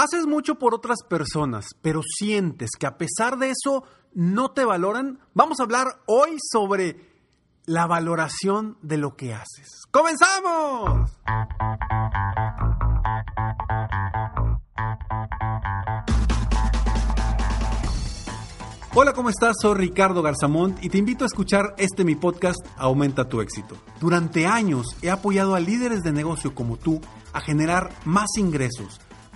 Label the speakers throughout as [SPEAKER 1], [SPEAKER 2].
[SPEAKER 1] Haces mucho por otras personas, pero sientes que a pesar de eso no te valoran. Vamos a hablar hoy sobre la valoración de lo que haces. ¡Comenzamos! Hola, ¿cómo estás? Soy Ricardo Garzamont y te invito a escuchar este mi podcast Aumenta tu éxito. Durante años he apoyado a líderes de negocio como tú a generar más ingresos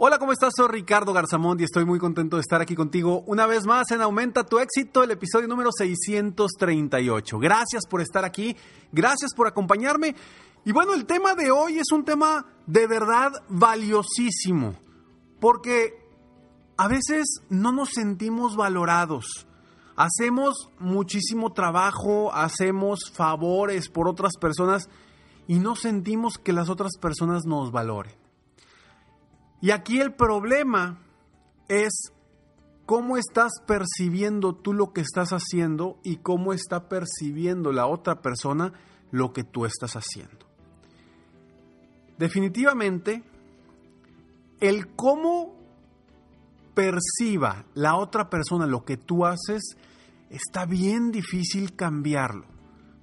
[SPEAKER 1] Hola, ¿cómo estás? Soy Ricardo Garzamón y estoy muy contento de estar aquí contigo una vez más en Aumenta tu éxito, el episodio número 638. Gracias por estar aquí, gracias por acompañarme. Y bueno, el tema de hoy es un tema de verdad valiosísimo, porque a veces no nos sentimos valorados. Hacemos muchísimo trabajo, hacemos favores por otras personas y no sentimos que las otras personas nos valoren. Y aquí el problema es cómo estás percibiendo tú lo que estás haciendo y cómo está percibiendo la otra persona lo que tú estás haciendo. Definitivamente, el cómo perciba la otra persona lo que tú haces, está bien difícil cambiarlo.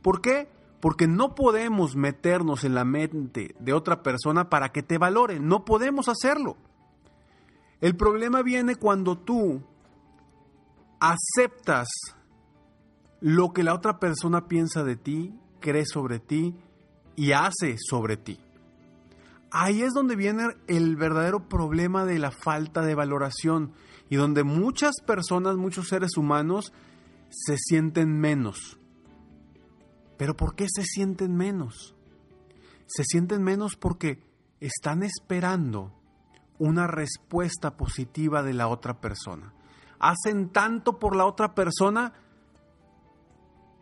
[SPEAKER 1] ¿Por qué? Porque no podemos meternos en la mente de otra persona para que te valore. No podemos hacerlo. El problema viene cuando tú aceptas lo que la otra persona piensa de ti, cree sobre ti y hace sobre ti. Ahí es donde viene el verdadero problema de la falta de valoración y donde muchas personas, muchos seres humanos se sienten menos pero ¿por qué se sienten menos? Se sienten menos porque están esperando una respuesta positiva de la otra persona. Hacen tanto por la otra persona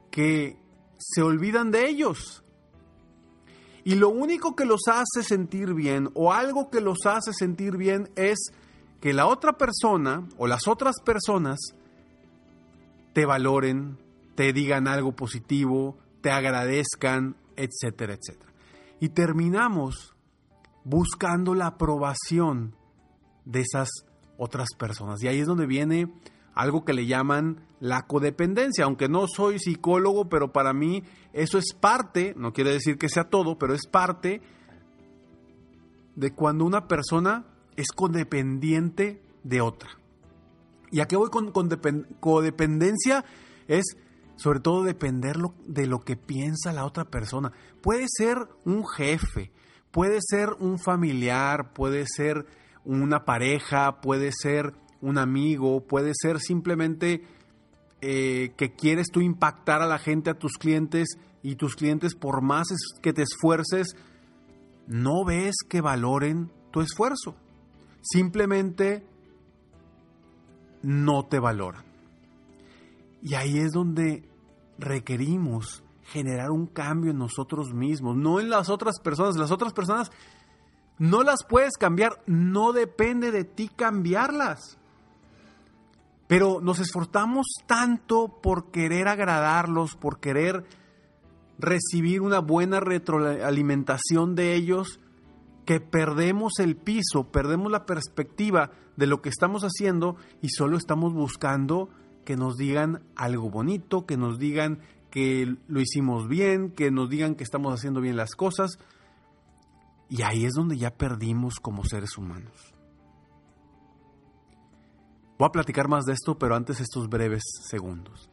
[SPEAKER 1] que se olvidan de ellos. Y lo único que los hace sentir bien o algo que los hace sentir bien es que la otra persona o las otras personas te valoren, te digan algo positivo, te agradezcan, etcétera, etcétera. Y terminamos buscando la aprobación de esas otras personas. Y ahí es donde viene algo que le llaman la codependencia, aunque no soy psicólogo, pero para mí eso es parte, no quiere decir que sea todo, pero es parte de cuando una persona es codependiente de otra. ¿Y a qué voy con, codependencia? Es sobre todo depender de lo que piensa la otra persona. Puede ser un jefe, puede ser un familiar, puede ser una pareja, puede ser un amigo, puede ser simplemente eh, que quieres tú impactar a la gente, a tus clientes, y tus clientes por más que te esfuerces, no ves que valoren tu esfuerzo. Simplemente no te valoran. Y ahí es donde requerimos generar un cambio en nosotros mismos, no en las otras personas. Las otras personas no las puedes cambiar, no depende de ti cambiarlas. Pero nos esforzamos tanto por querer agradarlos, por querer recibir una buena retroalimentación de ellos, que perdemos el piso, perdemos la perspectiva de lo que estamos haciendo y solo estamos buscando que nos digan algo bonito, que nos digan que lo hicimos bien, que nos digan que estamos haciendo bien las cosas. Y ahí es donde ya perdimos como seres humanos. Voy a platicar más de esto, pero antes estos breves segundos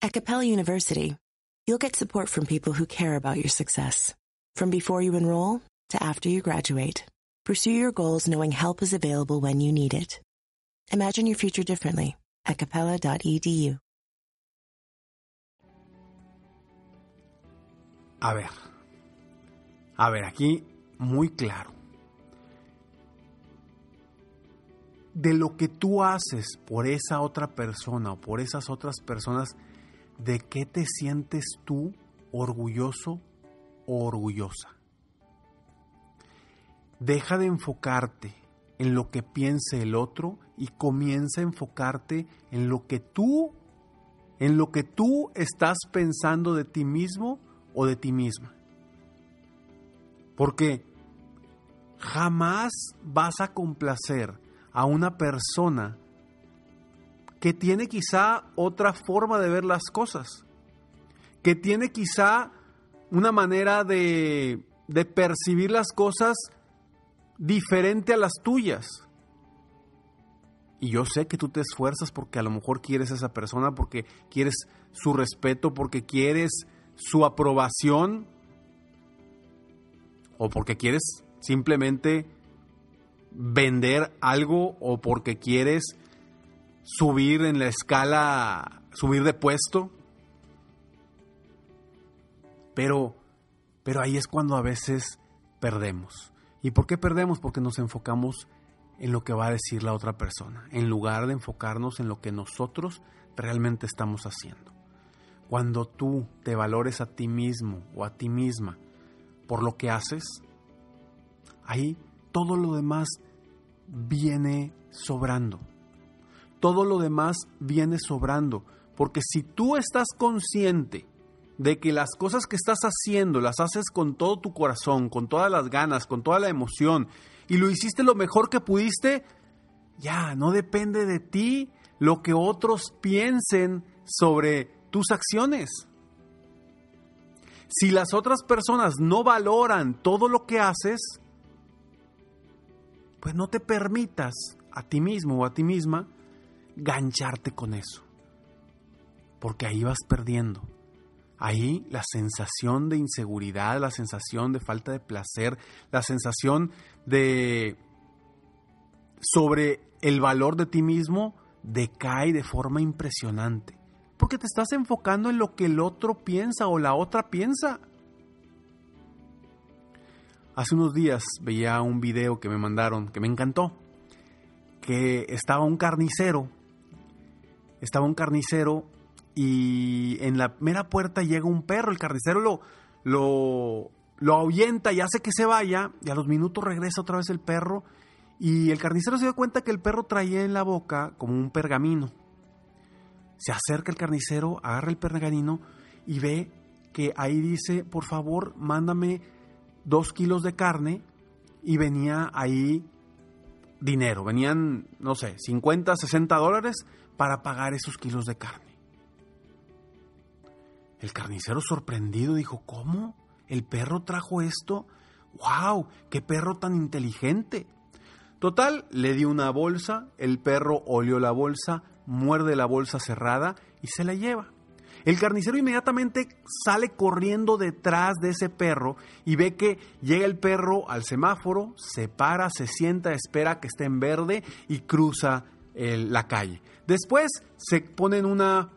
[SPEAKER 2] At Capella University, you'll get support from people who care about your success. From before you enroll to after you graduate, pursue your goals knowing help is available when you need it. Imagine your future differently at capella.edu.
[SPEAKER 1] A ver, a ver, aquí muy claro. De lo que tú haces por esa otra persona o por esas otras personas, de qué te sientes tú orgulloso o orgullosa. Deja de enfocarte en lo que piense el otro y comienza a enfocarte en lo que tú en lo que tú estás pensando de ti mismo o de ti misma. Porque jamás vas a complacer a una persona que tiene quizá otra forma de ver las cosas, que tiene quizá una manera de, de percibir las cosas diferente a las tuyas. Y yo sé que tú te esfuerzas porque a lo mejor quieres a esa persona, porque quieres su respeto, porque quieres su aprobación, o porque quieres simplemente vender algo, o porque quieres subir en la escala, subir de puesto. Pero, pero ahí es cuando a veces perdemos. ¿Y por qué perdemos? Porque nos enfocamos en lo que va a decir la otra persona, en lugar de enfocarnos en lo que nosotros realmente estamos haciendo. Cuando tú te valores a ti mismo o a ti misma por lo que haces, ahí todo lo demás viene sobrando todo lo demás viene sobrando. Porque si tú estás consciente de que las cosas que estás haciendo las haces con todo tu corazón, con todas las ganas, con toda la emoción, y lo hiciste lo mejor que pudiste, ya, no depende de ti lo que otros piensen sobre tus acciones. Si las otras personas no valoran todo lo que haces, pues no te permitas a ti mismo o a ti misma gancharte con eso. Porque ahí vas perdiendo. Ahí la sensación de inseguridad, la sensación de falta de placer, la sensación de sobre el valor de ti mismo decae de forma impresionante. Porque te estás enfocando en lo que el otro piensa o la otra piensa. Hace unos días veía un video que me mandaron que me encantó que estaba un carnicero, estaba un carnicero y en la mera puerta llega un perro, el carnicero lo, lo, lo ahuyenta y hace que se vaya y a los minutos regresa otra vez el perro y el carnicero se da cuenta que el perro traía en la boca como un pergamino. Se acerca el carnicero, agarra el pergamino y ve que ahí dice, por favor, mándame dos kilos de carne y venía ahí dinero, venían, no sé, 50, 60 dólares para pagar esos kilos de carne. El carnicero sorprendido dijo, ¿cómo? ¿El perro trajo esto? ¡Wow! ¡Qué perro tan inteligente! Total, le dio una bolsa, el perro olió la bolsa, muerde la bolsa cerrada y se la lleva. El carnicero inmediatamente sale corriendo detrás de ese perro y ve que llega el perro al semáforo, se para, se sienta, espera que esté en verde y cruza la calle. Después se pone en una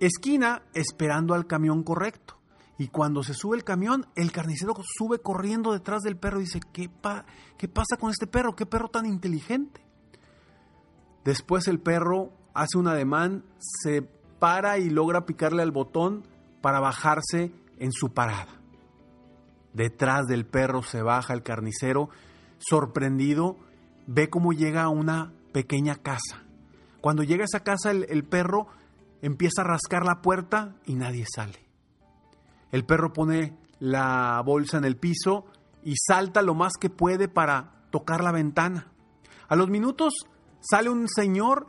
[SPEAKER 1] esquina esperando al camión correcto. Y cuando se sube el camión, el carnicero sube corriendo detrás del perro y dice, ¿qué, ¿qué pasa con este perro? ¿Qué perro tan inteligente? Después el perro hace un ademán, se para y logra picarle al botón para bajarse en su parada. Detrás del perro se baja el carnicero, sorprendido, ve cómo llega a una pequeña casa. Cuando llega a esa casa el, perro empieza a rascar la puerta y nadie sale. El perro pone la bolsa en el piso y salta lo más que puede para tocar la ventana. A los minutos sale un señor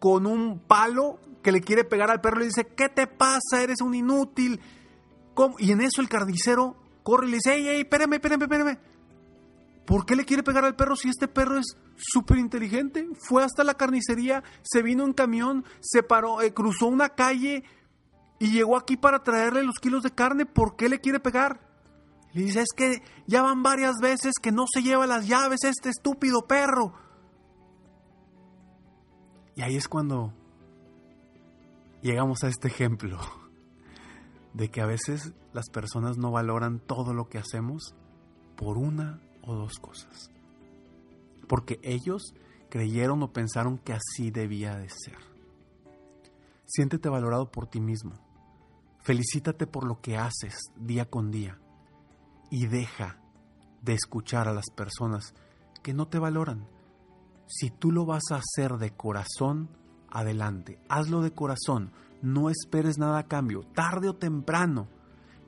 [SPEAKER 1] con un palo que le quiere pegar al perro y le dice, ¿qué te pasa? Eres un inútil. Y en eso el carnicero corre y le dice, ey, ey, espérame, espérame, espérame. ¿Por qué le quiere pegar al perro si este perro es súper inteligente? Fue hasta la carnicería, se vino en camión, se paró, eh, cruzó una calle y llegó aquí para traerle los kilos de carne. ¿Por qué le quiere pegar? Le dice, es que ya van varias veces que no se lleva las llaves este estúpido perro. Y ahí es cuando llegamos a este ejemplo de que a veces las personas no valoran todo lo que hacemos por una dos cosas. Porque ellos creyeron o pensaron que así debía de ser. Siéntete valorado por ti mismo. Felicítate por lo que haces día con día. Y deja de escuchar a las personas que no te valoran si tú lo vas a hacer de corazón, adelante. Hazlo de corazón. No esperes nada a cambio. Tarde o temprano,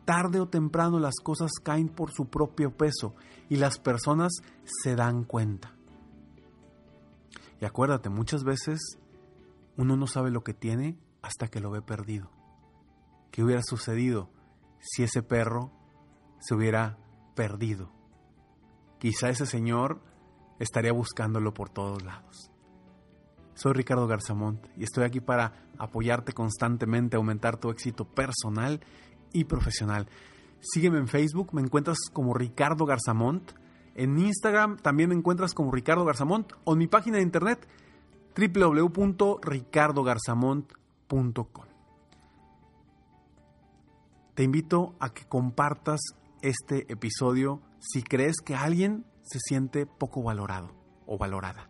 [SPEAKER 1] tarde o temprano las cosas caen por su propio peso y las personas se dan cuenta. Y acuérdate, muchas veces uno no sabe lo que tiene hasta que lo ve perdido. ¿Qué hubiera sucedido si ese perro se hubiera perdido? Quizá ese señor estaría buscándolo por todos lados. Soy Ricardo Garzamont y estoy aquí para apoyarte constantemente, aumentar tu éxito personal y profesional. Sígueme en Facebook, me encuentras como Ricardo Garzamont. En Instagram también me encuentras como Ricardo Garzamont o en mi página de internet www.ricardogarzamont.com. Te invito a que compartas este episodio si crees que alguien se siente poco valorado o valorada.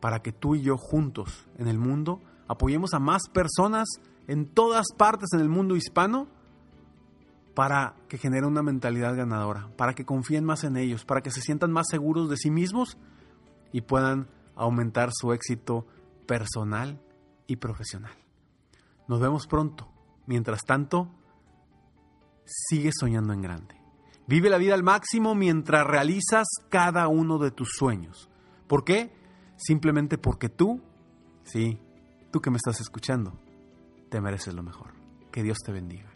[SPEAKER 1] Para que tú y yo juntos en el mundo apoyemos a más personas en todas partes en el mundo hispano para que genere una mentalidad ganadora, para que confíen más en ellos, para que se sientan más seguros de sí mismos y puedan aumentar su éxito personal y profesional. Nos vemos pronto. Mientras tanto, sigue soñando en grande. Vive la vida al máximo mientras realizas cada uno de tus sueños. ¿Por qué? Simplemente porque tú, sí, tú que me estás escuchando, te mereces lo mejor. Que Dios te bendiga.